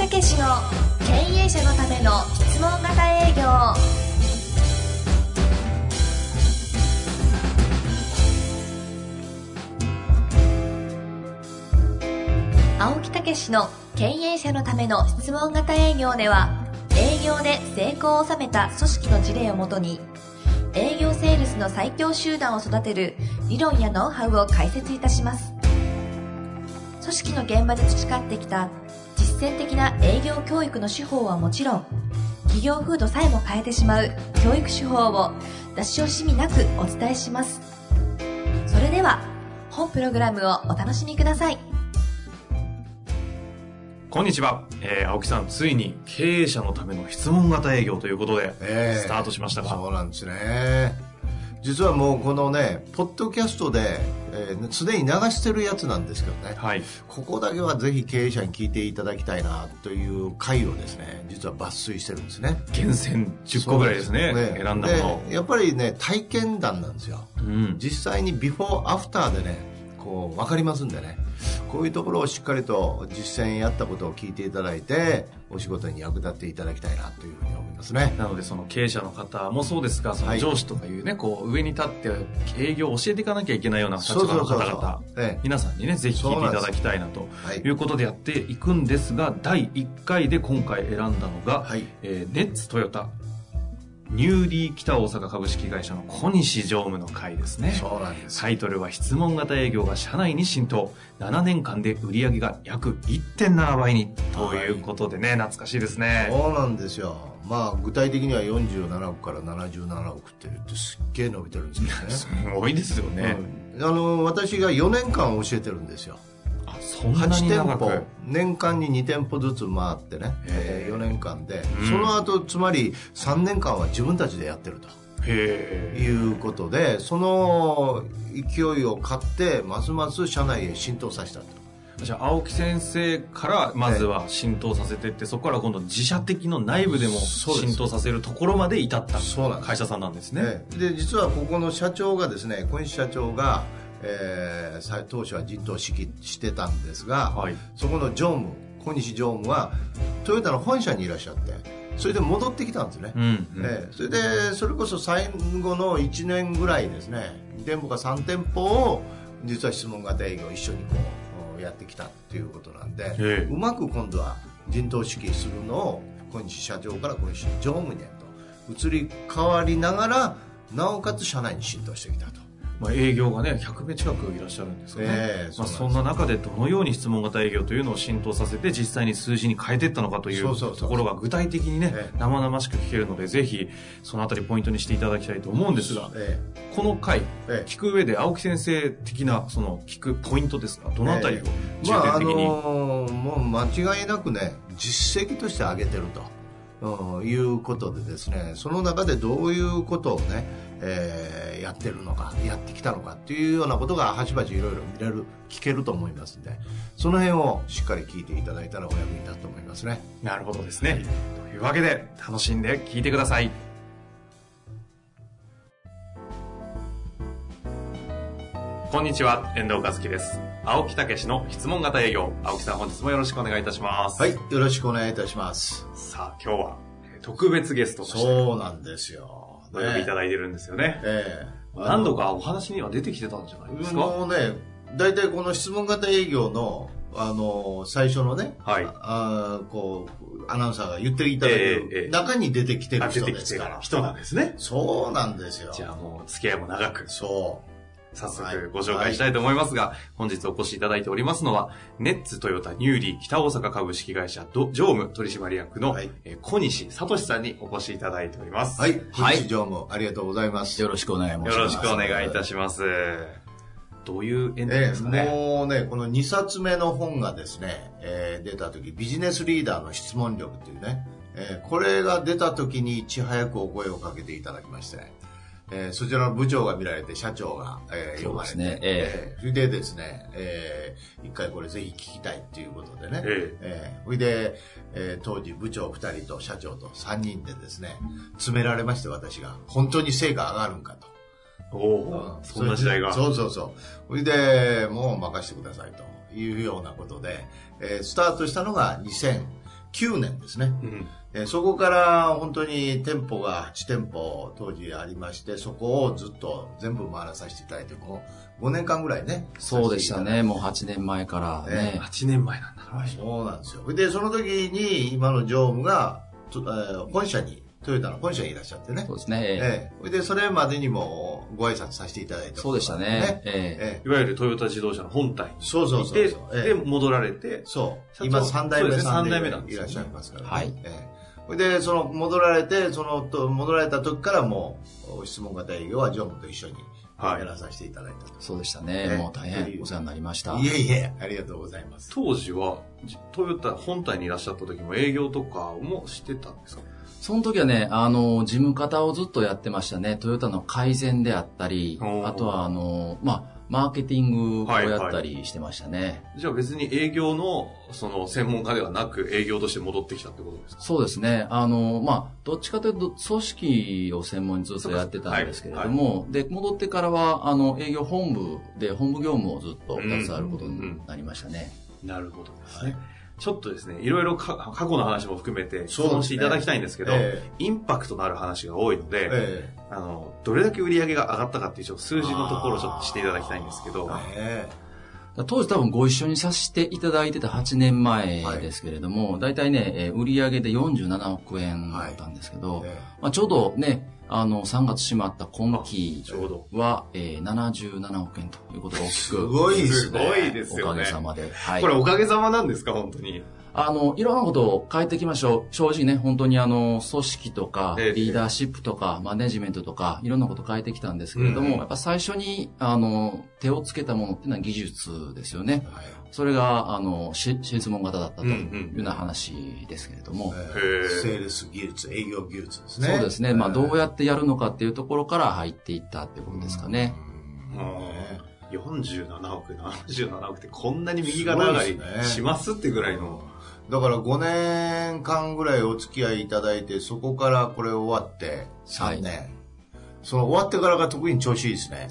武史の経営者のための質問型営業青木武史の経営者のための質問型営業では営業で成功を収めた組織の事例をもとに営業セールスの最強集団を育てる理論やノウハウを解説いたします。組織の現場で培ってきた践的な営業教育の手法はもちろん企業風土さえも変えてしまう教育手法を出し惜しみなくお伝えします。それでは本プログラムをお楽しみください。こんにちは、えー、青木さんついに経営者のための質問型営業ということで、ええ。スタートしましたが、そうなんですね実はもうこのねポッドキャストでえーすで、に流してるやつなんですけどね、はい。ここだけはぜひ経営者に聞いていただきたいなという回をですね実は抜粋してるんですね。厳選10個ぐらいですねそう選んだものでやっぱりね体験談なんですよ。うん。実際にビフォーアフターでねこう分かりますんでね。こういうところをしっかりと実践やったことを聞いていただいてお仕事に役立っていただきたいなというふうに思いますね。なのでその経営者の方もそうですがそのはい。上司とかいうね、こう上に立って営業を教えていかなきゃいけないような立場の方々皆さんにねぜひ聞いていただきたいなとはいいうことでやっていくんですが第1回で今回選んだのが、はい。えーネッツトヨタニューリー北大阪株式会社の小西常務の会ですね。そうなんです。タイトルは質問型営業が社内に浸透。7年間で売上が約1.7倍に。ということでね、懐かしいですね。そうなんですよ。まあ具体的には47億から77億って言ってすっげえ伸びてるんですけどね。すごいですよね、うん。あの私が4年間教えてるんですよ8店舗。年間に2店舗ずつ回ってね、へええ4年間で、うん。その後つまり3年間は自分たちでやってると。いうことでその勢いを買ってますます社内へ浸透させたと。じゃあ青木先生からまずは浸透させてってそこから今度自社的の内部でも浸透させるところまで至った会社さんなんですね。ええ。で実はここの社長がですね小西社長が、えーさ当初は陣頭指揮してたんですが、はい。そこの常務小西常務はトヨタの本社にいらっしゃってそれで戻ってきたんですね、うん、うん。ええそれでそれこそ最後の1年ぐらいですね2店舗か3店舗を実は質問型営業を一緒にこうやってきたっていうことなんで、ええ。うまく今度は陣頭指揮するのを小西社長から小西常務にへと移り変わりながらなおかつ社内に浸透してきたとまあ、営業がね100名近くいらっしゃるんですよね、ええまあ、そそんな中でどのように質問型営業というのを浸透させて実際に数字に変えていったのかというところが具体的にねええ。生々しく聞けるのでぜひそのあたりポイントにしていただきたいと思うんですがえこの回ええ。聞く上で青木先生的なその聞くポイントですがどのあたりを重点的に、のーもう間違いなくね実績として上げてると、うん、いうことでですねその中でどういうことをね、えーやってるのかやってきたのかっていうようなことがはちばちいろいろ見れる聞けると思いますんでその辺をしっかり聞いていただいたらお役に立つと思いますね。なるほどですね、というわけで楽しんで聞いてください。こんにちは遠藤和樹です。青木武の質問型営業。青木さん本日もよろしくお願いいたします。はいよろしくお願いいたします。さあ今日はえー特別ゲストとしてそうなんですよ、お呼びいたねだいてるんですよね。ええ。何度かお話には出てきてたんじゃないですか？もうね大体この質問型営業のあの最初のね、はい。あーこうアナウンサーが言っていただけええええ。る中に出てきてる人てきてるですから、人なんですね。そうなんですよ。じゃあもう付き合いも長く。そ早はい速ご紹介したいと思いますが、本日お越しいただいておりますのは、ネッツトヨタニューリー北大阪株式会社ど常務取締役の、はいえー小西聡さんにお越しいただいております。うはいはい小西常務ありがとうございますよろしくお願い申します。よろしくお願いいたします。どういう縁なんええですかね？もうねこの2冊目の本がですね、えー出た時ビジネスリーダーの質問力っていうね、えーこれが出た時にいち早くお声をかけていただきまして、えーそちらの部長が見られて社長が、えー読まれて、ねええーそれでですね、えー一回これぜひ聞きたいっていうことでね、ええーそれで、えー当時部長2人と社長と3人でですね詰められまして私が本当に成果上がるんかと。おお、そんな時代が。そうそうそう。それで、もう任せてくださいというようなことで、えースタートしたのが9年ですね。うん。えーそこから本当に店舗が8店舗当時ありまして、そこをずっと全部回らさせていただいて、こう5年間ぐらいね。そうでしたね。もう8年前からね。8年前なんだ。ただいて。そうなんですよ。で、その時に今の常務が、とえー本社に、トヨタの本社にいらっしゃってねそう。ですね。えええで、それまでにもご挨拶させていただいた、えそうでしたね。ええええいわゆるトヨタ自動車の本体にそうそうそうそう。えで、え戻られて、そう。今3代目、ね三三代目なんですよねいらっしゃいますからね。はいええで、その、戻られて、その、と戻られた時からもう、質問型営業は常務と一緒にはいやらさせていただいたと。そうでしたええね。もう大変お世話になりました。いえいえ、ありがとうございます。当時はじトヨタ本体にいらっしゃった時も営業とかもしてたんですか？その時はね、あの、事務方をずっとやってましたね。トヨタの改善であったりあとはあの、まあ、マーケティングをやったりしてましたね。じゃあ別に営業のその専門家ではなく営業として戻ってきたってことですか？そうですね。あの、まあ、どっちかというと、組織を専門にずっとやってたんですけれども、で、戻ってからは、あの、営業本部で、本部業務をずっと携わることになりましたね。なるほどですね。ちょっとですね、いろいろか過去の話も含めて質問していただきたいんですけど、えインパクトのある話が多いので、えあの、どれだけ売り上げが上がったかっていうちょっと数字のところをちょっとしていただきたいんですけど、え当時多分ご一緒にさせていただいてた8年前ですけれども、大体ね、えー売上で47億円だったんですけど、え。まあ、ちょうどね、あの、3月閉まった今期。は、えー、77億円ということが大きすく、ごいですね。すごいですおよね。かげさまで。はい。これおかげさまなんですか、本当に。あの、いろんなことを変えていきましょう。正直ね、本当にあの、組織とか、ええリーダーシップとか、マネジメントとか、いろんなこと変えてきたんですけれども、やっぱ最初に、あの、手をつけたものっていうのは技術ですよね。はいそれが、あの、し質問型だったとうんいうような話ですけれども、セールス技術、営業技術ですね。そうですね。まあ、どうややってやるのかっていうところから入っていったってことですかね。47億、77億ってこんなに右肩上がりしますってぐらいの。だから5年間ぐらいお付き合いいただいて、そこからこれ終わって3年。その終わってからが特に調子いいですね。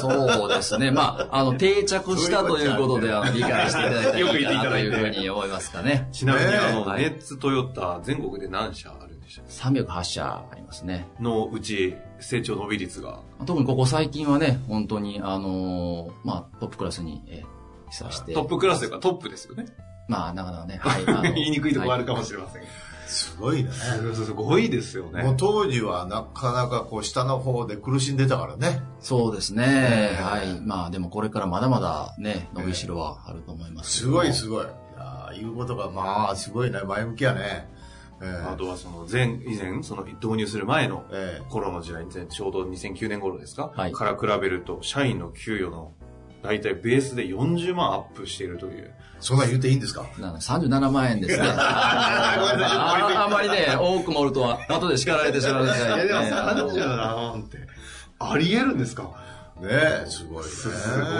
そうですね。まあ、あの、定着したということで、あの、理解していただいたらよくいいかなと言っていただいていうふうに思いますかね。ちなみにあの、はいネッツトヨタ全国で何社あるんでしたっ308社ありますね。けのうち成長伸び率が。特にここ最近はね、本当に、あのーまあ、トップクラスに、えー、久して。トップクラスというかトップですよね。まあ、なかなかね、はい。あの言いにくいところあるかはもしれませんが。すごいね。すごいですよもうね。当時はなかなかこう下の方で苦しんでたからね。そうですね。えーはい。まあ、でもこれからまだまだね、伸びしろはあると思いますけすども。ごいすごい。いやー言うことがまあすごいね。前向きやね。えーあとはその前、以前、その導入する前のえー頃の時代に、ちょうど2009年頃ですか、はいから比べると、社員の給与の大体ベースで40万アップしているという。そんなん言っていいんですか？なので37万円ですね。ああまりね、多く盛るとは、後で叱られてしまうので。い やでもね37万って、あり得るんですか？ねえ、すごいね。す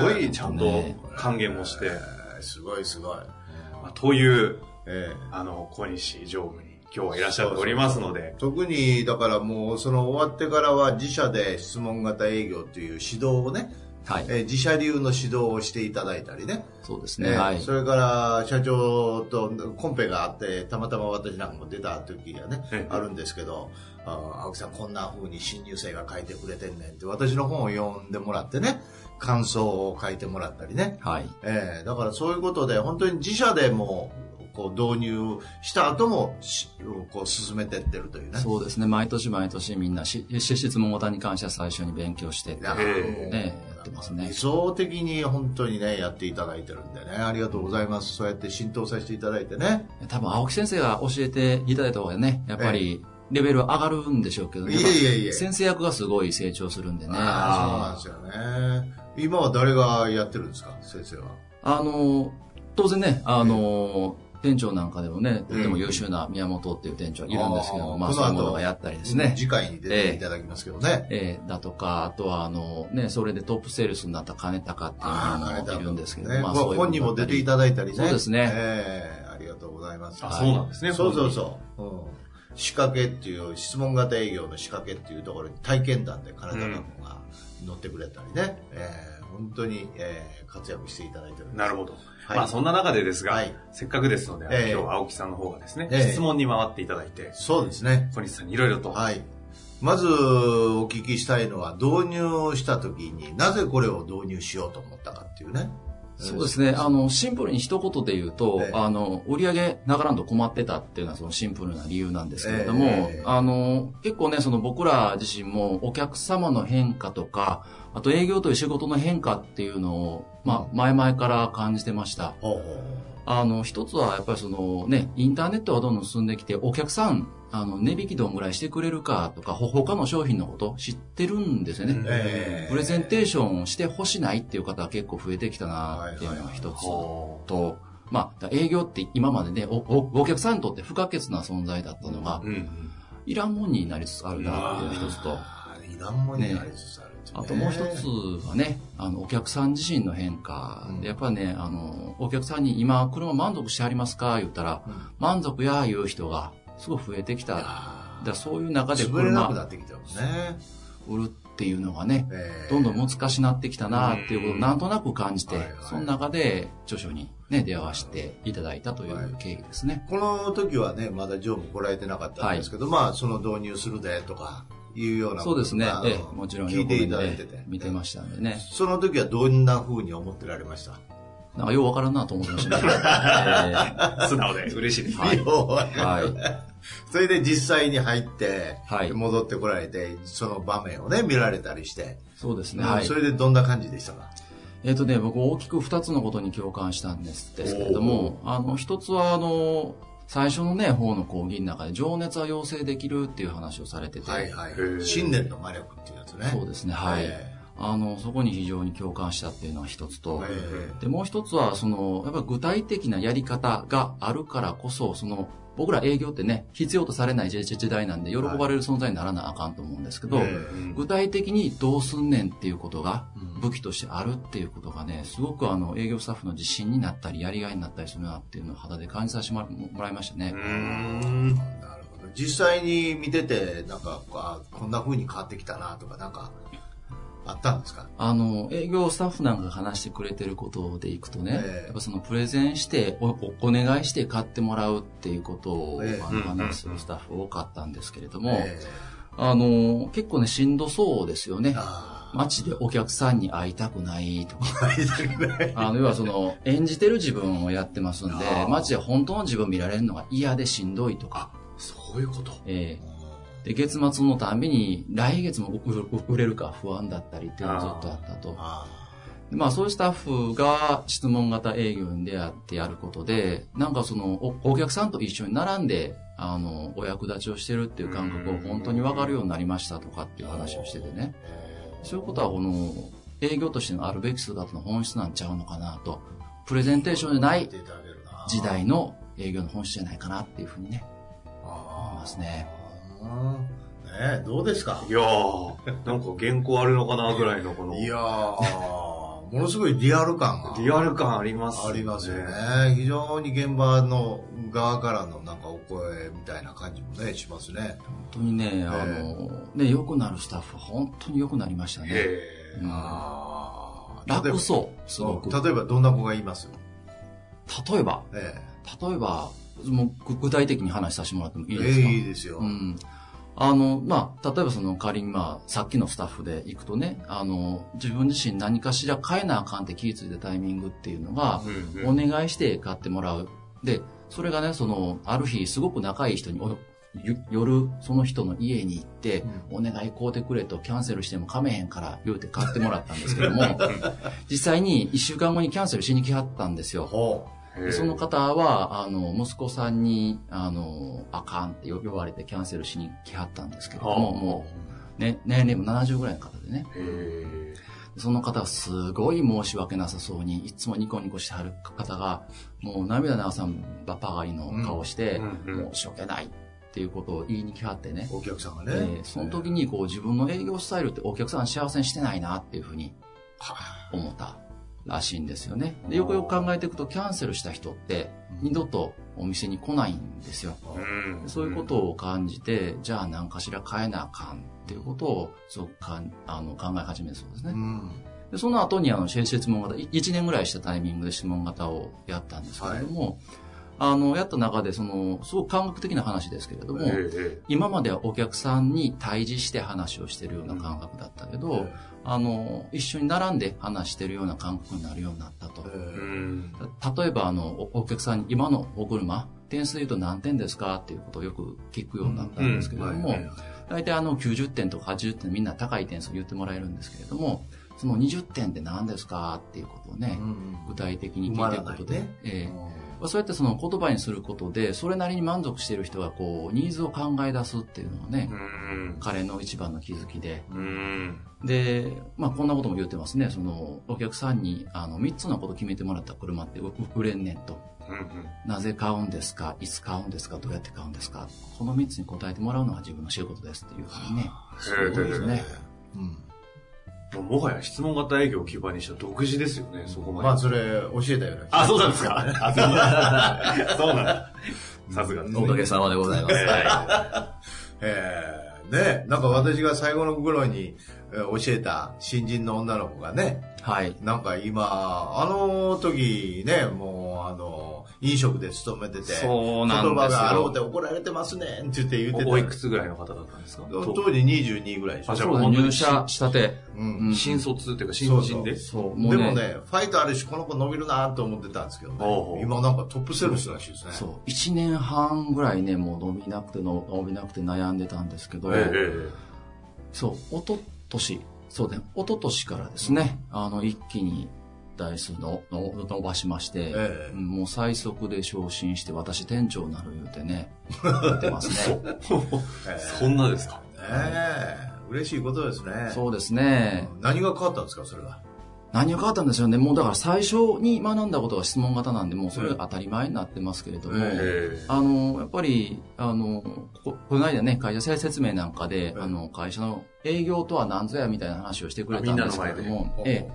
ごいちゃんとね還元もして、えーすごいすごい。まあという、えあの、小西常務に今日はいらっしゃっておりますのでー、特にだからもうその終わってからは自社で質問型営業という指導をね、はい。えー自社流の指導をしていただいたりね。そうですね。えーはい。それから社長とコンペがあってたまたま私なんかも出た時がね、ええあるんですけどあー青木さんこんな風に新入生が書いてくれてんねんって私の本を読んでもらってね感想を書いてもらったりね、はい。えーだからそういうことで本当に自社でもこう導入した後もしこう進めてってるというねそうですね。毎年毎年みんなし、し質問型に関しては最初に勉強してってえーますね理想的に本当にねやっていただいてるんでねありがとうございますそうやって浸透させていただいてね多分青木先生が教えていただいた方がね、やっぱりレベル上がるんでしょうけどね。いえいえいえ先生役がすごい成長するんでね。あーそうなんですよね。今は誰がやってるんですか、先生は？あの、当然ね、あの、店長なんかでもね、とても優秀な宮本っていう店長がいるんですけども、まああーこの後そういうものがやったりですね。次回に出ていただきますけどね。えーだとか、あとは、あの、ね、それでトップセールスになった金高っていうのもいるんですけど、ねまあそういう本にも出ていただいたりね。そうですねええありがとうございます。あ、はいそうなんですね。そうそうそう。うん仕掛けっていう、質問型営業の仕掛けっていうところに体験談で金高君が乗ってくれたりね。ええ本当に、えー活躍していただいております。なるほど。はいまあそんな中でですが、はいせっかくですので、ええ今日は青木さんの方がですね、ええ質問に回っていただいて、そうですね。小西さんにいろいろと。はい。まずお聞きしたいのは、導入した時になぜこれを導入しようと思ったかっていうね。そうですね。あの、シンプルに一言で言うと、ええ。あの、売り上がらんと困ってたっていうのはそのシンプルな理由なんですけれども、ええ。あの、結構ね、その僕ら自身もお客様の変化とか、あと営業という仕事の変化っていうのを、まあ、前々から感じてました。ほうほうあの、一つはやっぱりそのね、インターネットがどんどん進んできて、お客さん、あの、値引きどんぐらいしてくれるかとか、ほ他の商品のこと知ってるんですよね。ええ。プレゼンテーションをしてほしないっていう方が結構増えてきたなっていうのが一つほと、まあ、営業って今までねおお、お客さんにとって不可欠な存在だったのがう、うんいらんもんになりつつあるなっていう一つと、いらんもんになりつつある。ねあともう一つはね、あの、お客さん自身の変化。うん。で、やっぱりね、あの、お客さんに今、車満足してありますか？言ったら、うん。満足や言う人がすごい増えてきた。だあからそういう中でー潰れなくな車ってきたもんね。売るっていうのがね、ええどんどん難しくなってきたなっていうことをなんとなく感じてはいはい、その中で著書にね、出会わせてい。ただいたという経緯ですね。この時はね、まだ常務来られてなかったんですけど、まあ、その導入するでとか、いうようなそうですね。ええ、もちろん聞いていただいてて。見てましたんでね。その時はどんな風に思ってられました？なんかようわからんなと思ってましたね。え素直で嬉しいです。はいはい。それで実際に入って、はい戻ってこられて、その場面をね、見られたりして、そうですね。はいそ。れでどんな感じでしたか？えっ、とね、僕大きく二つのことに共感したんですですけれども、あの、一つはあの、最初のね、方の講義の中で情熱は養成できるっていう話をされてて、はいはい。信念の魔力っていうやつね。そうですね、はい。えあの、そこに非常に共感したっていうのが一つと、えで、もう一つは、その、やっぱり具体的なやり方があるからこそ、その、僕ら営業ってね、必要とされない時時代なんで、喜ばれる存在にならなあかんと思うんですけど、えうん具体的にどうすんねんっていうことがうん武器としてあるっていうことがね、すごくあの営業スタッフの自信になったり、やりがいになったりするなっていうのを肌で感じさせてもらいましたねう。んなるほど。実際に見てて、なんか、あこんな風に変わってきたなとか、なんか、あったんですか？あの、営業スタッフなんかが話してくれてることでいくとね、ええやっぱそのプレゼンしてお、おお願いして買ってもらうっていうことを、ええあのうん話するスタッフ多かったんですけれども、えあの、結構ね、しんどそうですよね。あ街でお客さんに会いたくないとか。あ。ね。あの、要はその、演じてる自分をやってますんで街で本当の自分見られるのが嫌でしんどいとか、そういうこと。ええで、月末のたんびに来月も売れるか不安だったりっていうのがずっとあったと。まあそういうスタッフが質問型営業に出会ってやることで、なんかそのおお客さんと一緒に並んで、あの、お役立ちをしてるっていう感覚を本当に分かるようになりましたとかっていう話をしててね。そういうことはこの営業としてのあるべき姿の本質なんちゃうのかなと。プレゼンテーションでない時代の営業の本質じゃないかなっていうふうにね、思いあますね。あねえどうですか？いやー、なんか原稿あるのかなぐらいのこの、いやー、ものすごいリアル感が。リアル感ありますありますよね。非常に現場の側からのなんかお声みたいな感じもね、しますね。本当にね、あの、ね、良くなるスタッフ、本当に良くなりましたね。へうん。あ楽そう、すごく。例えばどんな子がいます？例えば、え例えば、もう具具体的に話させてもらってもいえいですか、ええいいですよ。うん。あの、まあ、例えばその仮にまあ、さっきのスタッフで行くとね、あの、自分自身何かしら変えなあかんって気ぃついたタイミングっていうのが、お願いして買ってもらう。で、それがね、その、ある日、すごく仲いい人に夜、その人の家に行って、お願い買うてくれとキャンセルしても噛めへんから言うて買ってもらったんですけども、実際に一週間後にキャンセルしに来はったんですよ。その方は、あの、息子さんに、あの、あかんって呼ばれてキャンセルしに来はったんですけども、はあもう、ね、年齢も70ぐらいの方でね、へその方はすごい申し訳なさそうに、いつもニコニコしてはる方が、もう涙流さんばっかりの顔して、申し訳ないっていうことを言いに来はってねう。。お客さんがえね。ーその時にこう自分の営業スタイルってお客さん幸せにしてないなっていうふうには思ったらしいんですよね。でよくよく考えていくとキャンセルした人って二度とお店に来ないんですよ。ーうんそういうことを感じて、じゃあ何かしら変えなあかんっていうことをすごくかんあの考え始めるそうですね。うん。でその後にあの質問型、1年ぐらいしたタイミングで質問型をやったんですけれども、あの、やった中で、その、すごく感覚的な話ですけれども、え今まではお客さんに対峙して話をしてるような感覚だったけど、あの、一緒に並んで話してるような感覚になるようになったと。例えば、あの、おお客さんに、今のお車、点数で言うと何点ですかっていうことをよく聞くようになったんですけれども、大体あの90点とか80点みんな高い点数を言ってもらえるんですけれども、その20点って何ですかっていうことをね、具体的に聞いていくことで、えそうやってその言葉にすることで、それなりに満足している人がこう、ニーズを考え出すっていうのがね、うん。彼の一番の気づきで、うん。で、まあこんなことも言ってますね、その、お客さんにあの3つのこと決めてもらった車ってう売れんねんと。うん。なぜ買うんですか？いつ買うんですか？どうやって買うんですか？この3つに答えてもらうのが自分の仕事ですっていうふうにね。そうですね。うんもはや質問型営業を基盤にした独自ですよね、そこまで。まあ、それ、教えたよね。あ、そうなんですか？あ、そうなんだ。そうなんだ。さすが。おかげさまでございます。え えねなんか私が最後の頃にえー教えた新人の女の子がね、はい。なんか今、あの時ね、もうあの、飲食で勤めてて、そうなんですよ。言葉があろうて怒られてますねって言って言ってた。おいくつぐらいの方だったんですか？当時22ぐらいでしょ。あ。じゃあそう入社したて。うん。うん。新卒っていうか新人で？そう、もうね。でもね、ファイトあるし、この子伸びるなと思ってたんですけどね、今なんかトップセールスらしいですね。そう。1年半ぐらいね、もう伸びなくての、伸びなくて悩んでたんですけど、ええそう、おととし、そうだね、おととしからですね、あの、一気に台数のの伸ばしまして、ええうんもう最速で昇進して私店長になる言うてね、言ってますね。ええ そんなですか？ええ嬉しいことですね。そうですね。何が変わったんですか、それは？何が変わったんですよね。もうだから最初に学んだことが質問型なんで、もうそれが当たり前になってますけれども、ええあの、やっぱり、あの、ここの間ね、会社説明なんかで、うんあの、会社の営業とは何ぞやみたいな話をしてくれたんですけれどあみんなのも、でええ、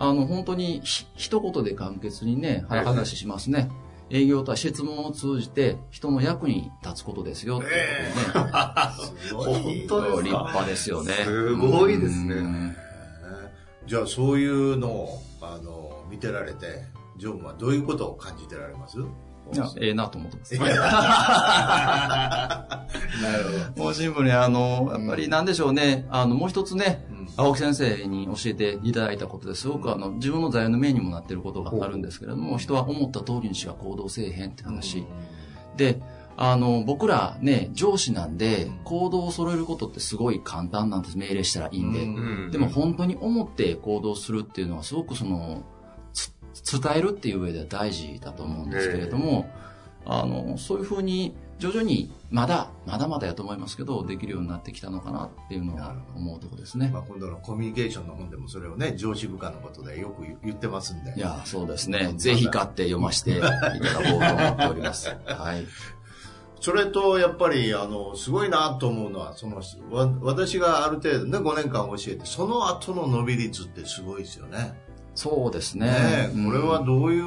あの、本当にひ一言で簡潔にね、話しますね。営業とは質問を通じて人の役に立つことですよってね。すごい本当ですか立派ですよね。すごいですねうんじゃあそういうのをあの見てられてジョンはどういうことを感じてられます？ええなと思ってます。なるほもうシンプルにあの、やっぱりなんでしょうね、あの、もう一つね、うん。青木先生に教えていただいたことです。ごくあの、自分の座右の銘にもなっていることがあるんですけれども、人は思った通りにしか行動せえへんって話。で、あの、僕らね、上司なんでうん、行動を揃えることってすごい簡単なんです。命令したらいいんで。でも本当に思って行動するっていうのはすごくその、つ伝えるっていう上では大事だと思うんですけれども、あの、そういうふうに徐々にまだ、まだまだやと思いますけど、できるようになってきたのかなっていうのは思うところですねま。あ、今度のコミュニケーションの本でもそれをね上司部下のことでよく言ってますんでいや、そうですね。ぜひ買って読ませていただこうと思っております。はい。それとやっぱりあのすごいなと思うのはそのわ私がある程度ね5年間教えてその後の伸び率ってすごいですよねそうですね。ねこれはどういう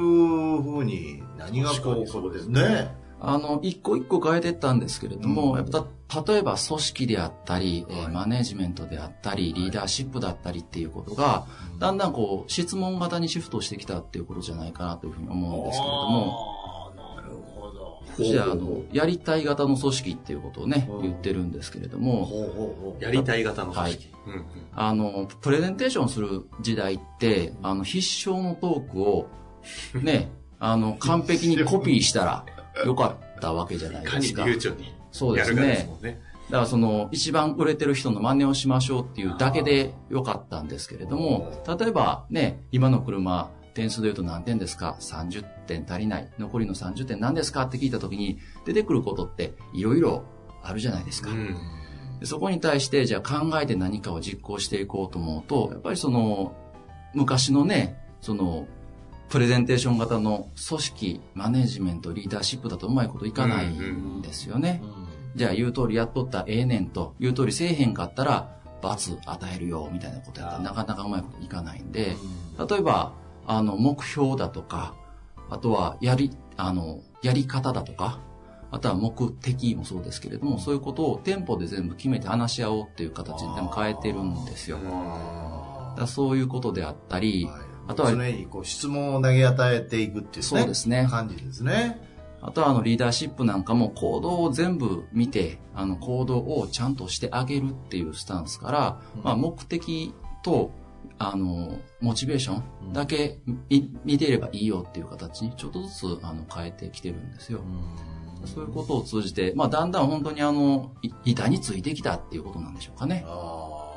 ふうに何がこうそうですね。あの、一個一個変えていったんですけれども、うん。やっぱ例えば組織であったり、えーはい。マネジメントであったり、リーダーシップだったりっていうことが、だんだんこう、質問型にシフトしてきたっていうことじゃないかなというふうに思うんですけれども、そしてあの、やりたい型の組織っていうことをねう。ん、言ってるんですけれども、やりたい型の組織。うんうん。あの、プレゼンテーションする時代って、あの、必勝のトークを、ね、あの、完璧にコピーしたらよかったわけじゃないですか。流暢にそうですね。だからその、一番売れてる人の真似をしましょうっていうだけでよかったんですけれども、例えばね、今の車、点数で言うと何点ですか ?30 点足りない。残りの30点何ですか？って聞いたときに、出てくることっていろいろあるじゃないですか。うんでそこに対して、じゃあ考えて何かを実行していこうと思うと、やっぱりその、昔のね、その、プレゼンテーション型の組織、マネジメント、リーダーシップだとうまいこといかないんですよね。じゃあ言う通りやっとったらええねんと、言う通りせえへんかったら罰与えるよ、みたいなことやったらなかなかうまいこといかないんで、例えば、あの、目標だとか、あとは、やり、あの、やり方だとか、あとは目的もそうですけれども、そういうことを店舗で全部決めて話し合おうっていう形にでも変えてるんですよ。だそういうことであったり、はい。あとは常にこう質問を投げ与えていくっていう、ね、そうですね。感じですね。あとはあのリーダーシップなんかも行動を全部見て、あの行動をちゃんとしてあげるっていうスタンスから、まあ目的と、あの、モチベーションだけ見見ていればいいよっていう形にちょっとずつあの変えてきてるんですよ。そういうことを通じて、まあだんだん本当にあの、い板についてきたっていうことなんでしょうかね。あ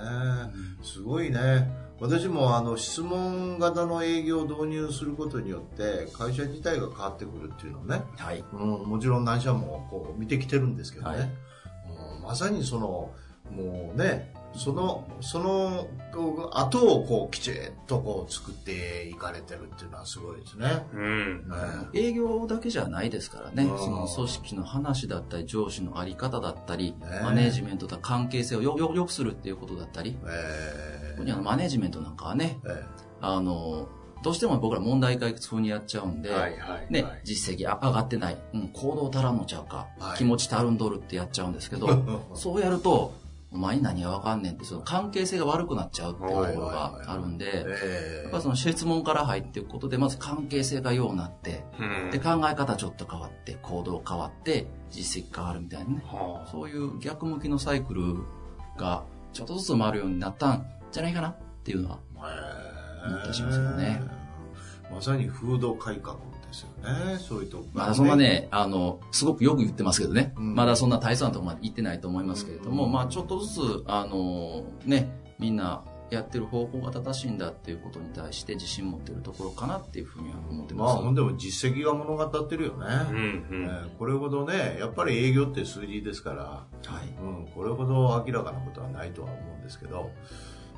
あ、ねえ。すごいね。私もあの質問型の営業を導入することによって会社自体が変わってくるっていうのをね、はい。うん、もちろん何社もこう見てきてるんですけどね、はい。うん。まさにそのもうねそのその後をこうきちっとこう作っていかれてるっていうのはすごいですね。うん。ね営業だけじゃないですからねう。んその組織の話だったり、上司のあり方だったり、ねマネージメントと関係性をよよよくするっていうことだったり、え特にあのマネージメントなんかはね、ーえあの、どうしても僕ら問題解決風にやっちゃうんで、はいはい。ねはい、実績あ上がってない、うん、行動足らんのちゃうか、はい気持ち足るんどるってやっちゃうんですけど、ー そうやると、お前に何がわかんねんって、その関係性が悪くなっちゃうっていうところがあるんで、えやっぱその質問から入っていくことで、まず関係性がようなって、うん。で、考え方ちょっと変わって、行動変わって、実績変わるみたいなね。はあ。そういう逆向きのサイクルがちょっとずつ回るようになったんじゃないかなっていうのは、思ったりしますよね。まさに風土改革ですよね。そういうとこまだそんなね、あの、すごくよく言ってますけどね、うんまだそんな大層なところまで行ってないと思いますけれども、うんまあちょっとずつ、あの、ね、みんなやってる方向が正しいんだっていうことに対して自信持ってるところかなっていうふうには思ってまあ、ます。ほんでも実績が物語ってるよね。うんうえん。ーこれほどね、やっぱり営業って数字ですから、はい。うん、これほど明らかなことはないとは思うんですけど、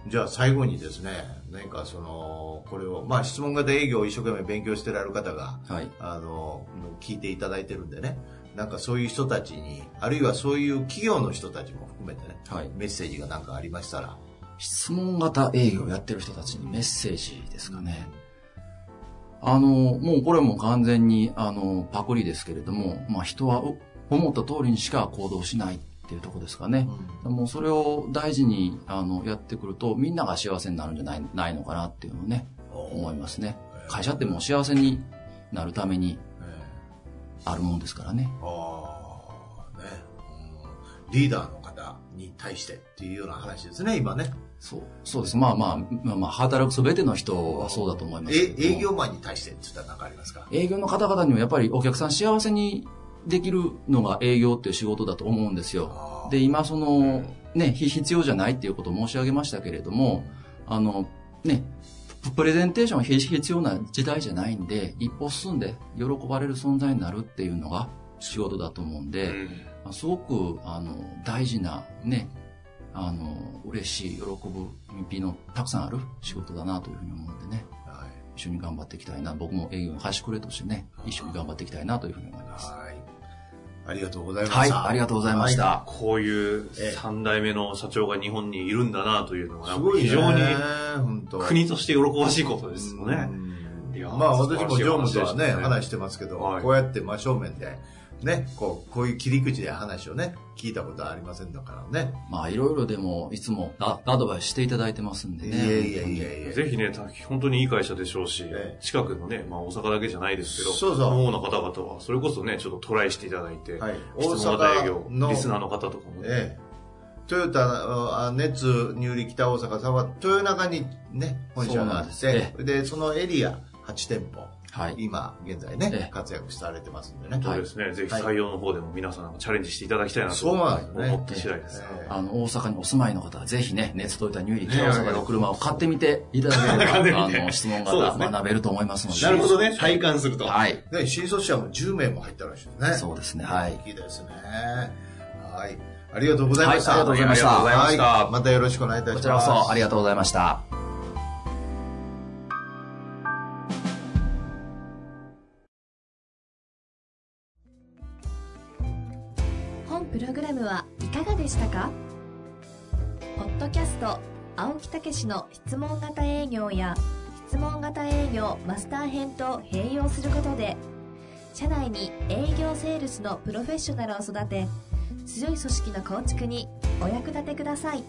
じゃあ最後にですね、何かその、これを、まあ質問型営業を一生懸命勉強してられる方が、はい。あの、聞いていただいてるんでね、なんかそういう人たちに、あるいはそういう企業の人たちも含めてね、はい。メッセージが何かありましたら、質問型営業をやってる人たちにメッセージですかね。あの、もうこれも完全に、あの、パクリですけれども、まあ人はう思った通りにしか行動しないっていうところですかね。もうそれを大事に、あの、やってくると、みんなが幸せになるんじゃないないのかなっていうのをね、思いますね。会社ってもう幸せになるためにえあるもんですからね。ーああ、ね、うんリーダーの方に対してっていうような話ですね、今ね。そう、そうです。まあまあ、まあまあ、働くすべての人はそうだと思います営業マンに対してって言ったら何かありますか？営業の方々にもやっぱりお客さん幸せにできるのが営業っていう仕事だと思うんですよ。で、今その、ね、ひ必要じゃないっていうことを申し上げましたけれども、あの、ね、ププレゼンテーション必必要な時代じゃないんで、一歩進んで喜ばれる存在になるっていうのが仕事だと思うんで、うんまあすごく、あの、大事な、ね、あの、嬉しい、喜ぶ意味のたくさんある仕事だなというふうに思うんでね、はい一緒に頑張っていきたいな。僕も営業の端くれとしてね、一緒に頑張っていきたいなというふうに思います。はい。ありがとうございまはい、した。ありがとうございました。こういうええ。三代目の社長が日本にいるんだなというのが、すごいね。非常に国として喜ばしいことですよね。まあ私も常務とはね話でしたね。話してますけど、はい。こうやって真正面でねこうこういう切り口で話をね聞いたことはありませんだからね。まあ、いろいろでも、いつもアアドバイスしていただいてますんでね。いやいやいやいやぜひね、た本当にいい会社でしょうし、ええ。近くのね、まあ大阪だけじゃないですけど、そうそう。の方々は、それこそね、ちょっとトライしていただいて、はい。質問型営業大阪、の。リスナーの方とかもね、ええ。トヨタあ熱入利北大阪さんは豊中にね本社があってでそのエリア8店舗はい。今現在えねえ活躍されてますんでねそうですね、ぜひ採用の方でも皆さんチャレンジしていただきたいなと思った次第です。ええあの、大阪にお住まいの方は、ぜひね、熱といたニューリね北大阪でお車を買ってみていただければ、あの、質問そうですね型学べると思いますので。なるほどね、体感すると。はい。ね新卒者も10名も入ったらしいですねそうですね、はい。いいですね。はい。ありがとうございました。はいありがとうございましたまたよろしくお願いいたします。こちらこそありがとうございました。はいかがでしたか？ポッドキャスト青木武の質問型営業や質問型営業マスター編と併用することで社内に営業セールスのプロフェッショナルを育て強い組織の構築にお役立てください。